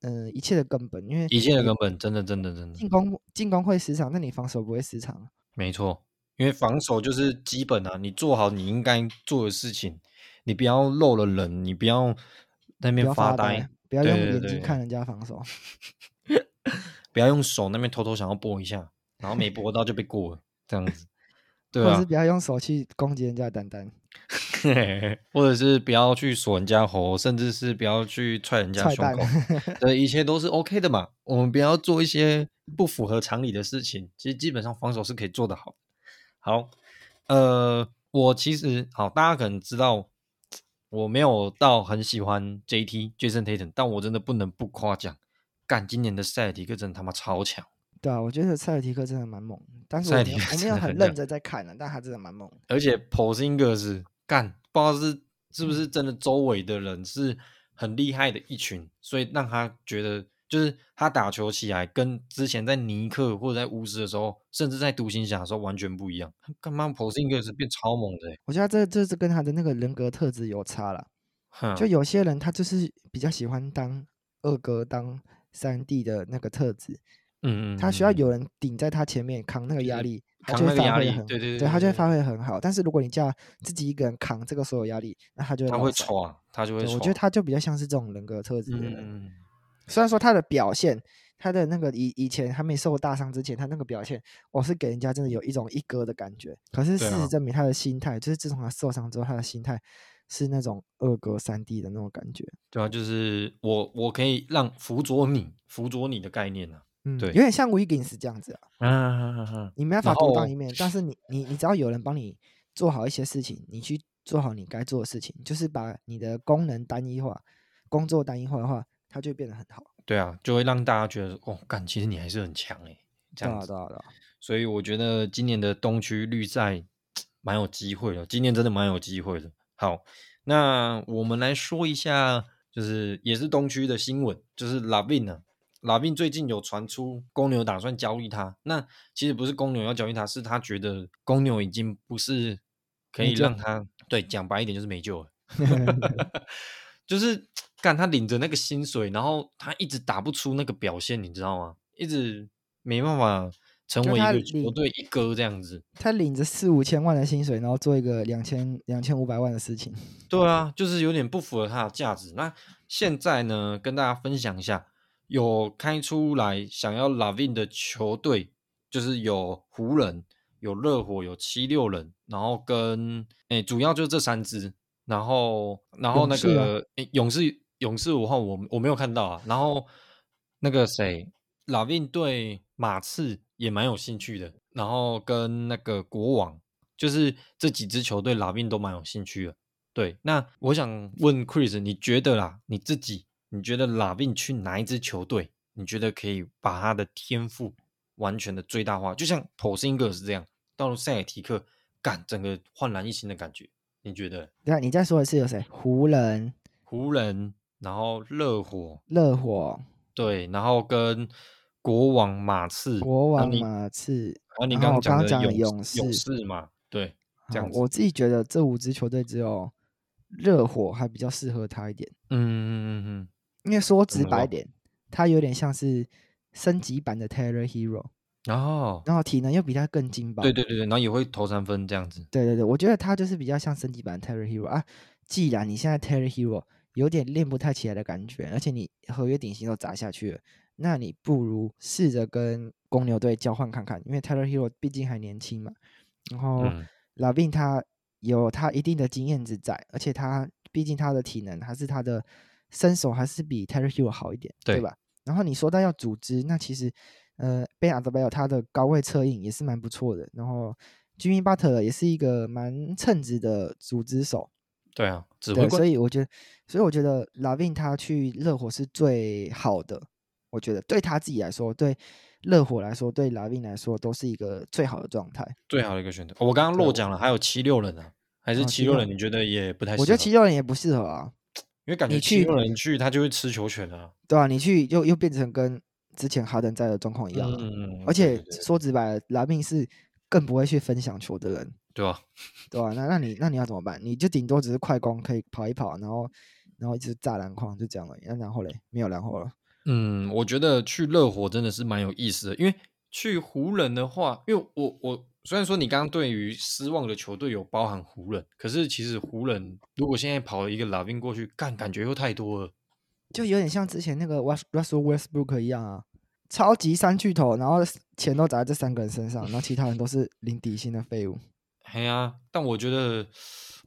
S2: 嗯、呃、一切的根本，因为
S1: 一切的根本，真的真的真的。
S2: 进攻进攻会失常，那你防守不会失常。
S1: 没错，因为防守就是基本啊，你做好你应该做的事情，你不要漏了人，你不要在那边发呆，
S2: 不要用眼睛看人家防守，
S1: 不要用手那边偷偷想要拨一下，然后没拨到就被过了，这样子。对啊，
S2: 或者是不要用手去攻击人家的单单。
S1: 或者是不要去锁人家喉，甚至是不要去踹人家胸口，对一切都是 OK 的嘛。我们不要做一些不符合常理的事情。其实基本上防守是可以做得好。好，呃，我其实好，大家可能知道，我没有到很喜欢 JT Jason Tatum，但我真的不能不夸奖，干今年的塞尔提克真的他妈超强。
S2: 对啊，我觉得塞尔提克真的蛮猛，但是我没有，我没有很认真在看呢，但他真的蛮猛。
S1: 而且 Porzingis 干，不知道是是不是真的，周围的人是很厉害的一群，所以让他觉得，就是他打球起来跟之前在尼克或者在巫师的时候，甚至在独行侠的时候完全不一样。干嘛 Porzingis 变超猛的？
S2: 我觉得这这是跟他的那个人格特质有差了。就有些人他就是比较喜欢当二哥、当三弟的那个特质。嗯嗯，他需要有人顶在他前面扛那个压力。他就会发挥很，对对对，对，他就会发挥很好。但是如果你叫自己一个人扛这个所有压力，那他就会他会
S1: 闯，他就会。
S2: 我觉得他就比较像是这种人格特质的人。嗯，虽然说他的表现，他的那个以以前还没受过大伤之前，他那个表现，我是给人家真的有一种一哥的感觉。可是事实证明，他的心态、啊、就是自从他受伤之后，他的心态是那种二哥三弟的那种感觉。
S1: 对啊，就是我我可以让辅佐你，辅佐你的概念呢、啊。
S2: 嗯，对，有点像 Wiggins 这样子啊。你没办法独当一面，但是你你你只要有人帮你做好一些事情，你去做好你该做的事情，就是把你的功能单一化，工作单一化的话，它就会变得很好。
S1: 对啊，就会让大家觉得哦，干，其实你还是很强诶。这样子。
S2: 对啊，对啊，
S1: 所以我觉得今年的东区绿赛蛮有机会的，今年真的蛮有机会的。好，那我们来说一下，就是也是东区的新闻，就是 LaVine 呢。拉宾最近有传出公牛打算交易他，那其实不是公牛要交易他，是他觉得公牛已经不是可以让他对，讲白一点就是没救了，就是干他领着那个薪水，然后他一直打不出那个表现，你知道吗？一直没办法成为一个球队一哥这样子。
S2: 他领着四五千万的薪水，然后做一个两千两千五百万的事情。
S1: 对啊，就是有点不符合他的价值。那现在呢，跟大家分享一下。有开出来想要 LaVine 的球队，就是有湖人、有热火、有七六人，然后跟诶，主要就这三支，然后然后那个勇士、啊、勇士勇士五号我我没有看到啊，然后那个谁 LaVine 对马刺也蛮有兴趣的，然后跟那个国王，就是这几支球队 LaVine 都蛮有兴趣的。对，那我想问 Chris，你觉得啦，你自己？你觉得 LaVine 去哪一支球队？你觉得可以把他的天赋完全的最大化？就像 Porzingis 是这样，到了塞尔提克，干整个焕然一新的感觉。你觉得？
S2: 对啊，你再说一次有谁？湖人、
S1: 湖人，然后热火，
S2: 热火，
S1: 对，然后跟国王马刺，
S2: 国王马刺，
S1: 然后你刚刚讲的勇
S2: 士，
S1: 勇士嘛，对，这样子。
S2: 我自己觉得这五支球队只有热火还比较适合他一点。
S1: 嗯嗯嗯嗯，
S2: 因为说直白点，他有点像是升级版的 Tyler Herro。然然后体能又比他更劲爆，
S1: 对对对对，然后也会投三分这样子。
S2: 对对对，我觉得他就是比较像升级版 Terry Herro 啊。既然你现在 Terry Herro 有点练不太起来的感觉，而且你合约顶薪都砸下去了，那你不如试着跟公牛队交换看看，因为 Terry Herro 毕竟还年轻嘛。然后 LaVine 他有他一定的经验之在，而且他毕竟他的体能还是他的身手还是比 Terry Hill 好一点，对，对吧？然后你说到要组织，那其实。呃，Bam Adebayo 他的高位策应也是蛮不错的，然后 Jimmy Butler 也是一个蛮称职的组织手。
S1: 对啊，
S2: 对，所以我觉得，所以我觉得 LaVine 他去热火是最好的。我觉得对他自己来说，对热火来说，对 LaVine 来说，都是一个最好的状态，
S1: 最好的一个选择。我刚刚漏讲了，还有七六人啊，还是七六人？你觉得也不太适合？
S2: 我觉得七六人也不适合啊，
S1: 因为感觉七六人去他就会吃球权啊。
S2: 对啊，你去又又变成跟。之前哈登在的状况一样，嗯嗯，而且说直白了，拉宾是更不会去分享球的人，
S1: 对啊？
S2: 对啊？那那你那你要怎么办？你就顶多只是快攻，可以跑一跑，然后然后一直炸篮筐，就这样而已。那然后嘞，没有然后了。
S1: 嗯，我觉得去热火真的是蛮有意思的，因为去湖人的话，因为我我虽然说你刚刚对于失望的球队有包含湖人，可是其实湖人如果现在跑了一个拉宾过去，干感觉又太多了。
S2: 就有点像之前那个 Russell Westbrook 一样啊，超级三巨头，然后钱都砸在这三个人身上，然后其他人都是 零底薪的废物。
S1: 嘿啊，但我觉得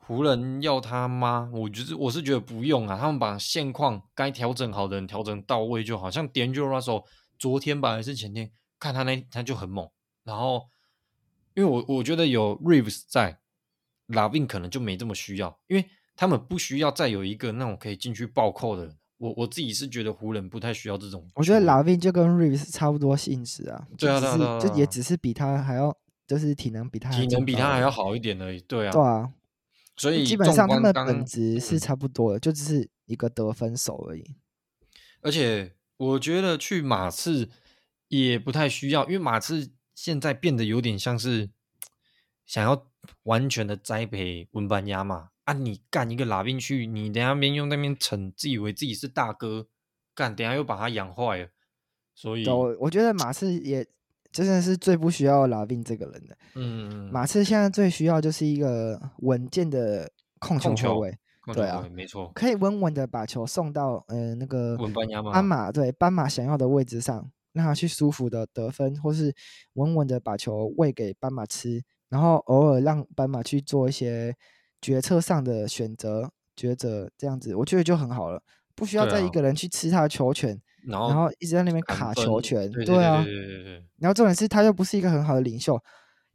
S1: 湖人要他吗？我觉得我是觉得不用啊，他们把现况该调整好的人调整到位就好。像 D'Angelo Russell 昨天吧还是前天，看他那他就很猛。然后因为我我觉得有 Reeves 在，LaVine 可能就没这么需要，因为他们不需要再有一个那种可以进去暴扣的人。我我自己是觉得湖人不太需要这种。
S2: 我觉得 LaVine 就跟 Reeves 差不多性质啊，对啊，对啊，对啊，就也只是比他还要，就是体能比他
S1: 体能比他还要好一点而已。对啊，
S2: 对啊，
S1: 所以
S2: 基本上他们的本质是差不多的，嗯，就只是一个得分手而已。
S1: 而且我觉得去马刺也不太需要，因为马刺现在变得有点像是想要完全的栽培文班亚马。啊！你干一个拉宾去，你等下边用那边逞，自以为自己是大哥，干等下又把他养坏了。所以，
S2: 我我觉得马刺也真的是最不需要拉宾这个人的。嗯，马刺现在最需要就是一个稳健的控球后卫。对啊，
S1: 没错，
S2: 可以稳稳的把球送到呃那个
S1: 斑
S2: 马对斑马想要的位置上，让他去舒服的得分，或是稳稳的把球喂给斑马吃，然后偶尔让斑马去做一些。决策上的选择抉择这样子，我觉得就很好了，不需要再一个人去吃他的球权，然后，然后一直在那边卡球权，对啊，然后重点是他又不是一个很好的领袖。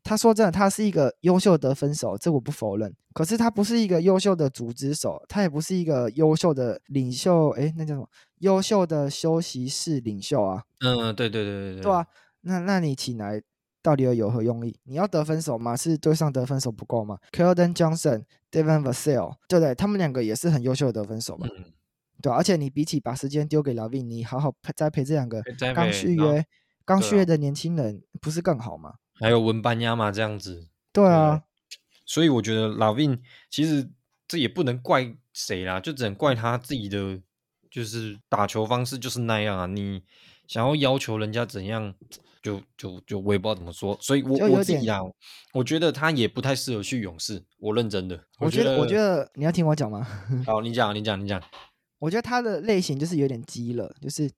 S2: 他说真的，他是一个优秀的得分手，这我不否认。可是他不是一个优秀的组织手，他也不是一个优秀的领袖。哎，那叫什么？优秀的休息室领袖啊？嗯，
S1: 对对对对对，
S2: 对啊。那那你请来？到底要有何用意？你要得分手吗？是对上得分手不够吗？Keldon Johnson、Devin Vassell，对不对？他们两个也是很优秀的得分手嘛。嗯、对、啊，而且你比起把时间丢给 LaVine，你好好栽培这两个刚续约、刚续约的年轻人，不是更好吗？
S1: 还有文班亚马这样子。
S2: 对啊，对，
S1: 所以我觉得 LaVine 其实这也不能怪谁啦，就只能怪他自己的，就是打球方式就是那样啊。你想要要求人家怎样？就就就我也不知道怎么说，所以我我自己啊，我觉得他也不太适合去勇士。我认真的，
S2: 我觉得我觉得你要听我讲吗？
S1: 好，你讲，你讲，你讲。
S2: 我觉得他的类型就是有点鸡了，就是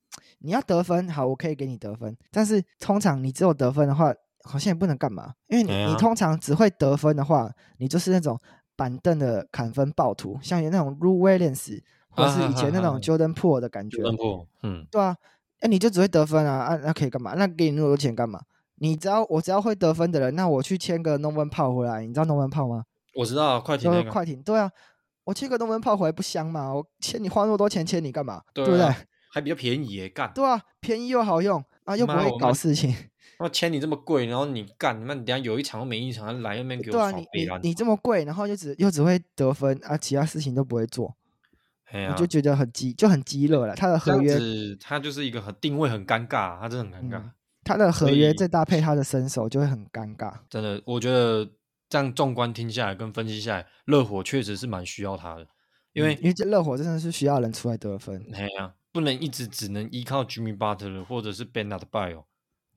S2: 你要得分，好，我可以给你得分，但是通常你只有得分的话，好像也不能干嘛，因为你、啊、你通常只会得分的话，你就是那种板凳的砍分暴徒，像有那种 Lou Williams 或是以前那种 Jordan Poole 的感觉。Jordan Poole，嗯，对啊。那你就只会得分啊啊，那可以干嘛？那给你那么多钱干嘛？你只要我只要会得分的人，那我去签个 Norman Powell 回来，你知道 Norman Powell 吗？
S1: 我知道，快艇那个。
S2: 快艇，对啊，我签个 Norman Powell 回来不香吗？我签你花那么多钱签你干嘛？对，不对？
S1: 还比较便宜耶，干。
S2: 对啊，便宜又好用啊，又不会搞事情。
S1: 那签你这么贵，然后你干，那你等下有一场又没一场，来那边给我
S2: 对啊，你你你这么贵，然后又只又只会得分啊，其他事情都不会做。
S1: 啊、
S2: 我就觉得很激，就很激烈了。他的合约，
S1: 他就是一个很定位很尴尬，他真的很尴尬。嗯、
S2: 他的合约再搭配他的身手，就会很尴尬。
S1: 真的，我觉得这样纵观听下来跟分析下来，热火确实是蛮需要他的，因为、嗯、
S2: 因为这热火真的是需要人出来得分。
S1: 哎呀、啊，不能一直只能依靠 Jimmy Butler 或者是 Bam Adebayo。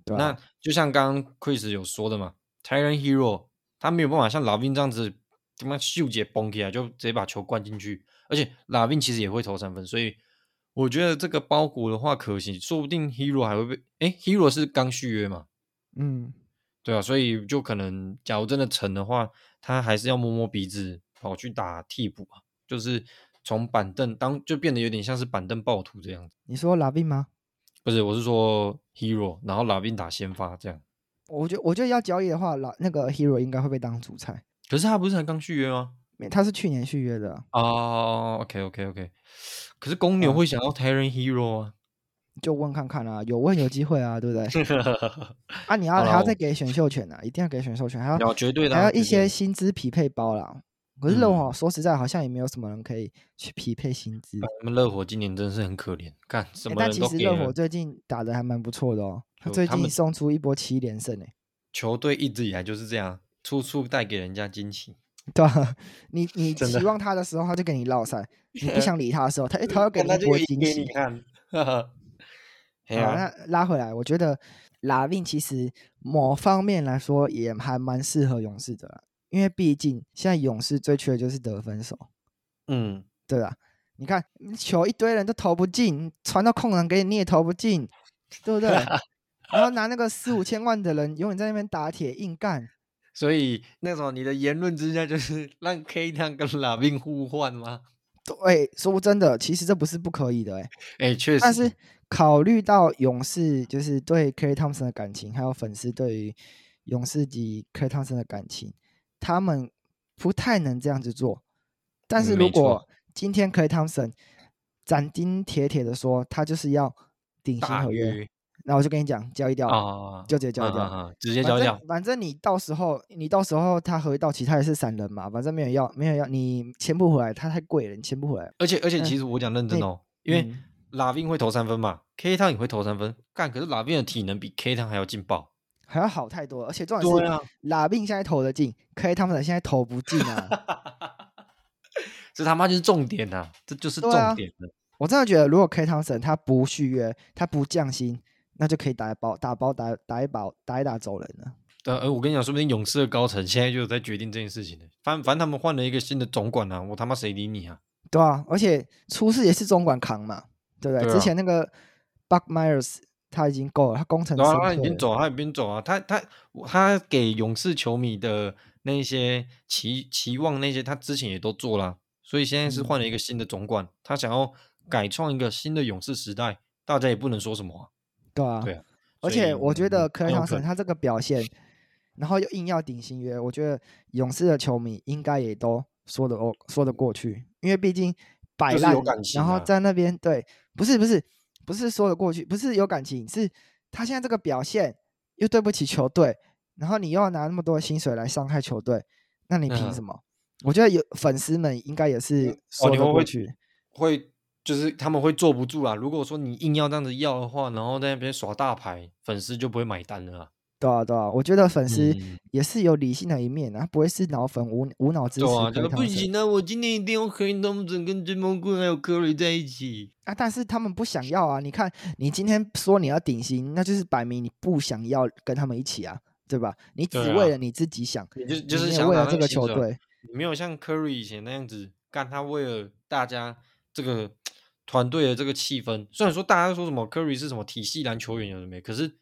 S1: 对、啊，那就像刚刚 Chris 有说的嘛，Tyler Herro 他没有办法像 LaVine 这样子，他妈秀姐崩起来就直接把球灌进去。而且 LaVine 其实也会投三分，所以我觉得这个包裹的话可行，说不定 Herro 还会被哎，Herro 是刚续约嘛？嗯，对啊，所以就可能假如真的成的话，他还是要摸摸鼻子跑去打替补啊，就是从板凳当就变得有点像是板凳暴徒这样子。
S2: 你说 LaVine 吗？
S1: 不是，我是说 Herro，然后 LaVine 打先发这样。
S2: 我觉得我觉得要交易的话，老那个 Herro 应该会被当主菜。
S1: 可是他不是才刚续约吗？
S2: 他是去年续约的
S1: 哦、oh,，OK OK OK，可是公牛会想要 Tyler Herro 啊？
S2: 就问看看啊，有问有机会啊，对不对？啊，你要还要再给选秀权啊，一定要给选秀权，还要
S1: 绝对的，
S2: 还要一些薪资匹配包啦。可是热火说实在，好像也没有什么人可以去匹配薪资。
S1: 我们热火今年真的是很可怜，干什么？
S2: 但其实热火最近打的还蛮不错的哦，他最近送出一波七连胜诶。
S1: 球队一直以来就是这样，处处带给人家惊喜。
S2: 对啊，你你期望他的时候，他就给你落赛；你不想理他的时候，他 他要给你一波惊喜。看，好，那拉回来，我觉得 LaVine 其实某方面来说也还蛮适合勇士的，因为毕竟现在勇士最缺的就是得分手。嗯，对啊，你看球一堆人都投不进，传到空档给你你也投不进，对不对？然后拿那个四五千万的人永远在那边打铁硬干。
S1: 所以那种你的言论之下，就是让 K 汤跟 LaVine 互换吗？
S2: 对，说真的，其实这不是不可以的、欸，哎，
S1: 哎，确实。
S2: 但是考虑到勇士就是对 Klay Thompson 的感情，还有粉丝对于勇士及 Klay Thompson 的感情，他们不太能这样子做。但是如果今天 Klay Thompson 斩钉截铁的说，他就是要顶薪合约。那我就跟你讲，交易掉啊，就直接交易掉，
S1: 直接交易掉。
S2: 反正你到时候，你到时候他合约到期，他也是散人嘛。反正没有要，没有要，你签不回来，他太贵了，你签不回来。
S1: 而且而且，其实我讲认真哦，嗯、因为 LaVine 会投三分嘛，K 汤也会投三分，干，可是 LaVine 的体能比 K 汤还要劲爆，
S2: 还要好太多。而且重点是，LaVine 现在投得进，K 汤们现在投不进啊。
S1: 这他妈就是重点呐，这就是重点、啊、
S2: 我真的觉得，如果 K 汤森他不续约，他不降薪。那就可以打一包，打包打打一包，打一打走人了。
S1: 对，而我跟你讲，说不定勇士的高层现在就在决定这件事情呢。反反正他们换了一个新的总管啊，我他妈谁理你啊？
S2: 对啊，而且出事也是总管扛嘛，对不对？对啊、之前那个 Buck Myers 他已经够了，他工程师、啊、他已经走，他已经走啊。他他他给勇士球迷的那些期期望那些，他之前也都做了。所以现在是换了一个新的总管，嗯、他想要改创一个新的勇士时代，大家也不能说什么、啊。对啊，对啊，而且我觉得克莱汤森他这个表现，然后又硬要顶新约，我觉得勇士的球迷应该也都说得哦，说得过去，因为毕竟摆烂，啊、然后在那边对，不是不是不是说得过去，不是有感情，是他现在这个表现又对不起球队，然后你又要拿那么多的薪水来伤害球队，那你凭什么？嗯、我觉得有粉丝们应该也是说得过去，
S1: 哦、会。就是他们会坐不住啊！如果说你硬要这样子要的话，然后在那边耍大牌，粉丝就不会买单了啊。
S2: 对啊，对啊，我觉得粉丝也是有理性的一面啊，嗯、不会是脑粉无无脑支持。对啊，这个
S1: 不行啊！我今天一定要和他们整跟追梦棍还有科瑞在一起
S2: 啊！但是他们不想要啊！你看，你今天说你要顶薪，那就是摆明你不想要跟他们一起啊，对吧？你只为了你自己想，
S1: 你就就是想
S2: 为了这个球队，
S1: 你没有像科瑞以前那样子干，他为了大家这个。团队的这个气氛，虽然说大家都说什么 Curry 是什么体系篮球员有没，可是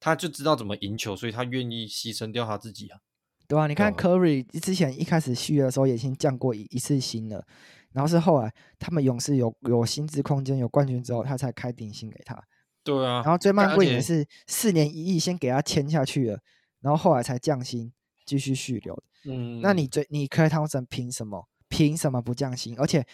S1: 他就知道怎么赢球，所以他愿意牺牲掉他自己啊。
S2: 对啊，你看 Curry 之前一开始续约的时候也已经降过一一次薪了，然后是后来他们勇士有有薪资空间有冠军之后，他才开顶薪给他。
S1: 对啊，
S2: 然后最慢贵也是四年一亿先给他签下去了，然后后来才降薪继续续留。嗯，那你最你 Klay Thompson 凭什么？凭什么不降薪？而且。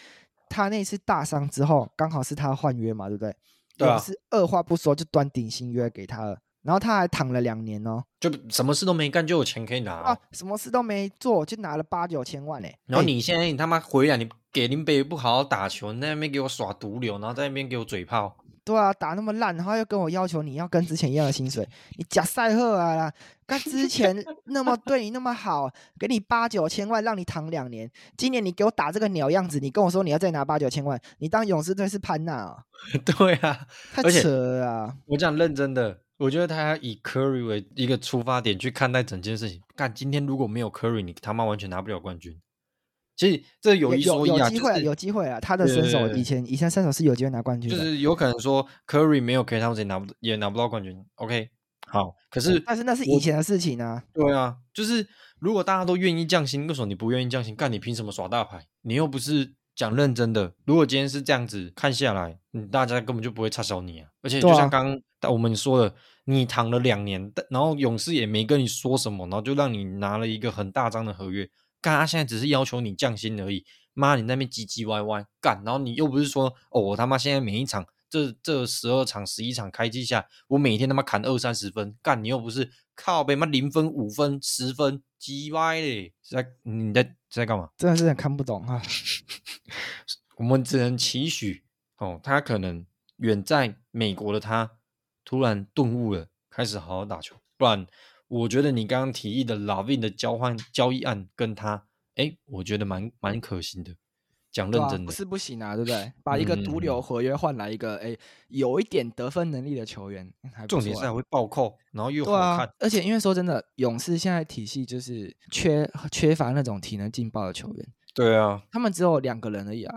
S2: 他那次大伤之后，刚好是他换约嘛，对不对？对啊。是二话不说就端顶薪约给他了，然后他还躺了两年哦，
S1: 就什么事都没干就有钱可以拿
S2: 啊，什么事都没做就拿了八九千万呢。
S1: 然后你现在你他妈回来，你给林北不好好打球，你在那边给我耍毒瘤，然后在那边给我嘴炮。
S2: 对啊，打那么烂，然后又跟我要求你要跟之前一样的薪水，你假赛赫啊啦！跟之前那么对你那么好，给你八九千万让你躺两年，今年你给我打这个鸟样子，你跟我说你要再拿八九千万，你当勇士队是潘娜啊？
S1: 对啊，
S2: 太扯了啊！
S1: 我讲认真的，我觉得他要以 Curry 为一个出发点去看待整件事情。干，今天如果没有 Curry，你他妈完全拿不了冠军。其实这有一说一啊，
S2: 有机会、啊，有机会啊！他的身手以前以前身手是有机会拿冠军，
S1: 就是有可能说 Curry 没有 Klay Thompson 拿不也拿不到冠军。OK，好，可是
S2: 但是那是以前的事情啊。
S1: 对啊，就是如果大家都愿意降薪，为什么你不愿意降薪？干，你凭什么耍大牌？你又不是讲认真的。如果今天是这样子看下来，你大家根本就不会插手你啊。而且就像刚刚我们说的，啊、你躺了两年，然后勇士也没跟你说什么，然后就让你拿了一个很大张的合约。干，他现在只是要求你降薪而已。妈，你那边唧唧歪歪干，然后你又不是说哦，我他妈现在每一场这这十二场、十一场开机下，我每天他妈砍二三十分干，你又不是靠北妈零分、五分、十分鸡歪嘞，在你在在干嘛？
S2: 真的是很看不懂啊。
S1: 我们只能期许哦，他可能远在美国的他突然顿悟了，开始好好打球，不然。我觉得你刚刚提议的 LaVine 的交换交易案跟他，哎，我觉得蛮蛮可行的。讲认真的，
S2: 不是不行啊，对不对？把一个毒瘤合约换来一个，哎、嗯，有一点得分能力的球员，还啊、
S1: 重点是还会暴扣，然后又好看。
S2: 啊、而且因为说真的，勇士现在体系就是缺缺乏那种体能劲爆的球员。
S1: 对啊，
S2: 他们只有两个人而已啊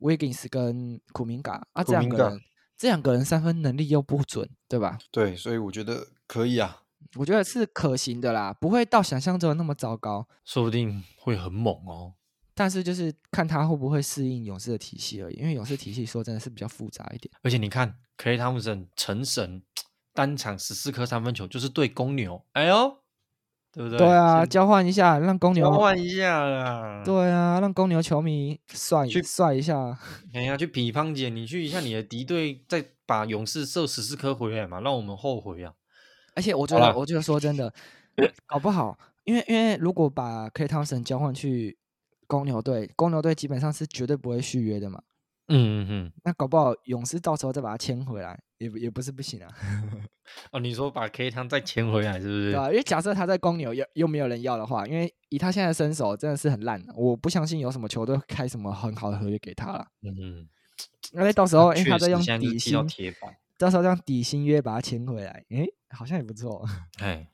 S2: ，Wiggins 跟库明嘎啊，这两个人，这两个人三分能力又不准，对吧？
S1: 对，所以我觉得可以啊。
S2: 我觉得是可行的啦，不会到想象中的那么糟糕，
S1: 说不定会很猛哦。
S2: 但是就是看他会不会适应勇士的体系而已，因为勇士体系说真的是比较复杂一点。
S1: 而且你看，Klay Thompson 成神，单场十四颗三分球，就是对公牛，哎呦，对不对？
S2: 对啊，交换一下，让公牛
S1: 交换一下啦。
S2: 对啊，让公牛球迷帅去帅一下。
S1: 哎呀，去比方姐，你去一下你的敌队，再把勇士射十四颗回来嘛，让我们后悔啊。
S2: 而且我觉得，我觉得说真的，搞不好，因为因为如果把 Klay Thompson 交换去公牛队，公牛队基本上是绝对不会续约的嘛。
S1: 嗯嗯嗯。
S2: 那搞不好勇士到时候再把他签回来，也也不是不行啊。
S1: 哦，你说把 Klay Thompson 再签回来是不是？
S2: 对啊，因为假设他在公牛又又没有人要的话，因为以他现在的身手真的是很烂，我不相信有什么球队开什么很好的合约给他了。
S1: 嗯嗯。
S2: 因为到时候，哎，他再用底薪。到时候用底薪约把他签回来，诶，好像也不错。
S1: 哎，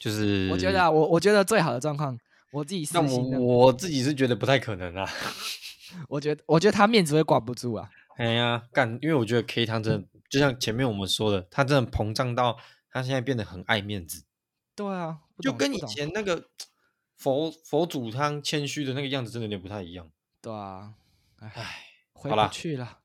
S1: 就是
S2: 我觉得啊，我我觉得最好的状况，我自己私心的，
S1: 我我自己是觉得不太可能啊。
S2: 我觉得，我觉得他面子会挂不住啊。
S1: 哎呀，干，因为我觉得 K 汤真的，就像前面我们说的，他真的膨胀到他现在变得很爱面子。
S2: 对啊，
S1: 就跟以前那个佛佛祖汤谦虚的那个样子，真的有点不太一样。
S2: 对啊，哎，
S1: 回不
S2: 去了。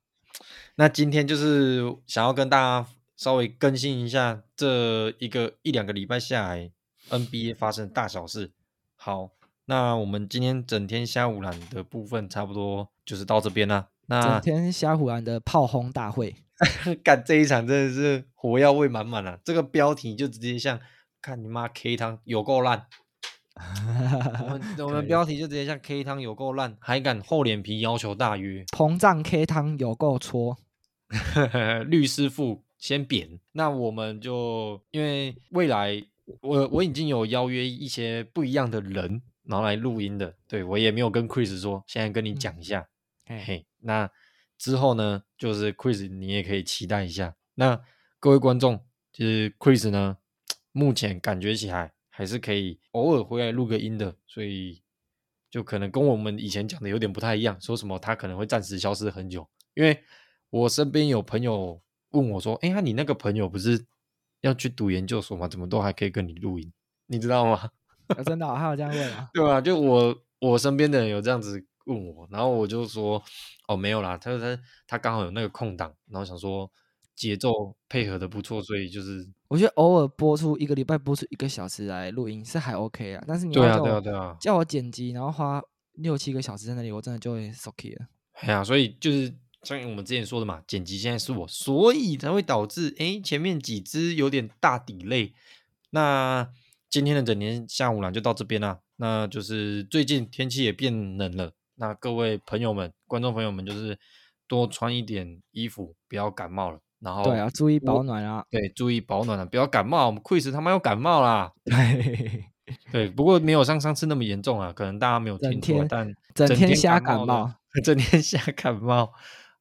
S1: 那今天就是想要跟大家稍微更新一下这一个一两个礼拜下来 NBA 发生的大小事。好，那我们今天整天虾唬篮的部分差不多就是到这边啦。那
S2: 整天虾唬篮的炮轰大会，
S1: 干这一场真的是火药味满满啊！这个标题就直接像看你妈 K 汤有够烂。我们我们标题就直接像 K 汤有够烂，还敢厚脸皮要求大约
S2: 膨胀 K 汤有够搓，
S1: 律师傅先扁。那我们就因为未来我我已经有邀约一些不一样的人，然后来录音的。对，我也没有跟 Chris 说，现在跟你讲一下。嘿嘿，那之后呢，就是 Chris 你也可以期待一下。那各位观众，就是 Chris 呢，目前感觉起来。还是可以偶尔回来录个音的，所以就可能跟我们以前讲的有点不太一样。说什么他可能会暂时消失很久，因为我身边有朋友问我说：“哎呀，你那个朋友不是要去读研究所吗？怎么都还可以跟你录音？你知道吗？”
S2: 啊、真的、哦，还有这样问啊？
S1: 对啊？就我我身边的人有这样子问我，然后我就说：“哦，没有啦，他说他他刚好有那个空档，然后想说。”节奏配合的不错，所以就是
S2: 我觉得偶尔播出一个礼拜播出一个小时来录音是还 OK 啊，但是你要叫我，
S1: 对啊对啊对啊，
S2: 叫我剪辑，然后花六七个小时在那里，我真的就会 socky 了。
S1: 哎呀，所以就是像我们之前说的嘛，剪辑现在是我，所以才会导致哎前面几支有点大 delay。那今天的整天下午啦就到这边啦，那就是最近天气也变冷了，那各位朋友们、观众朋友们，就是多穿一点衣服，不要感冒了。然后
S2: 对啊，注意保暖啊。
S1: 对，注意保暖啊，不要感冒。我们 Chris 他妈要感冒啦。
S2: 对
S1: 对，不过没有像上次那么严重啊，可能大家没有听出来，但
S2: 整天瞎
S1: 感
S2: 感冒，
S1: 整天瞎感冒。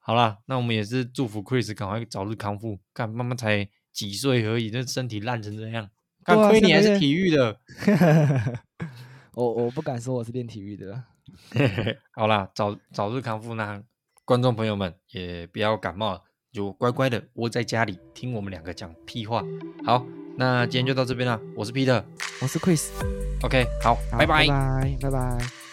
S1: 好啦，那我们也是祝福 Chris 赶快早日康复。看妈妈才几岁而已，这身体烂成这样。看亏你还是体育的。
S2: 我我不敢说我是练体育的。
S1: 好啦，早早日康复。那观众朋友们也不要感冒了，就乖乖的窝在家里听我们两个讲屁话。好，那今天就到这边了。我是 Peter，
S2: 我是 Chris。
S1: OK，好，好拜拜，
S2: 拜拜，拜拜。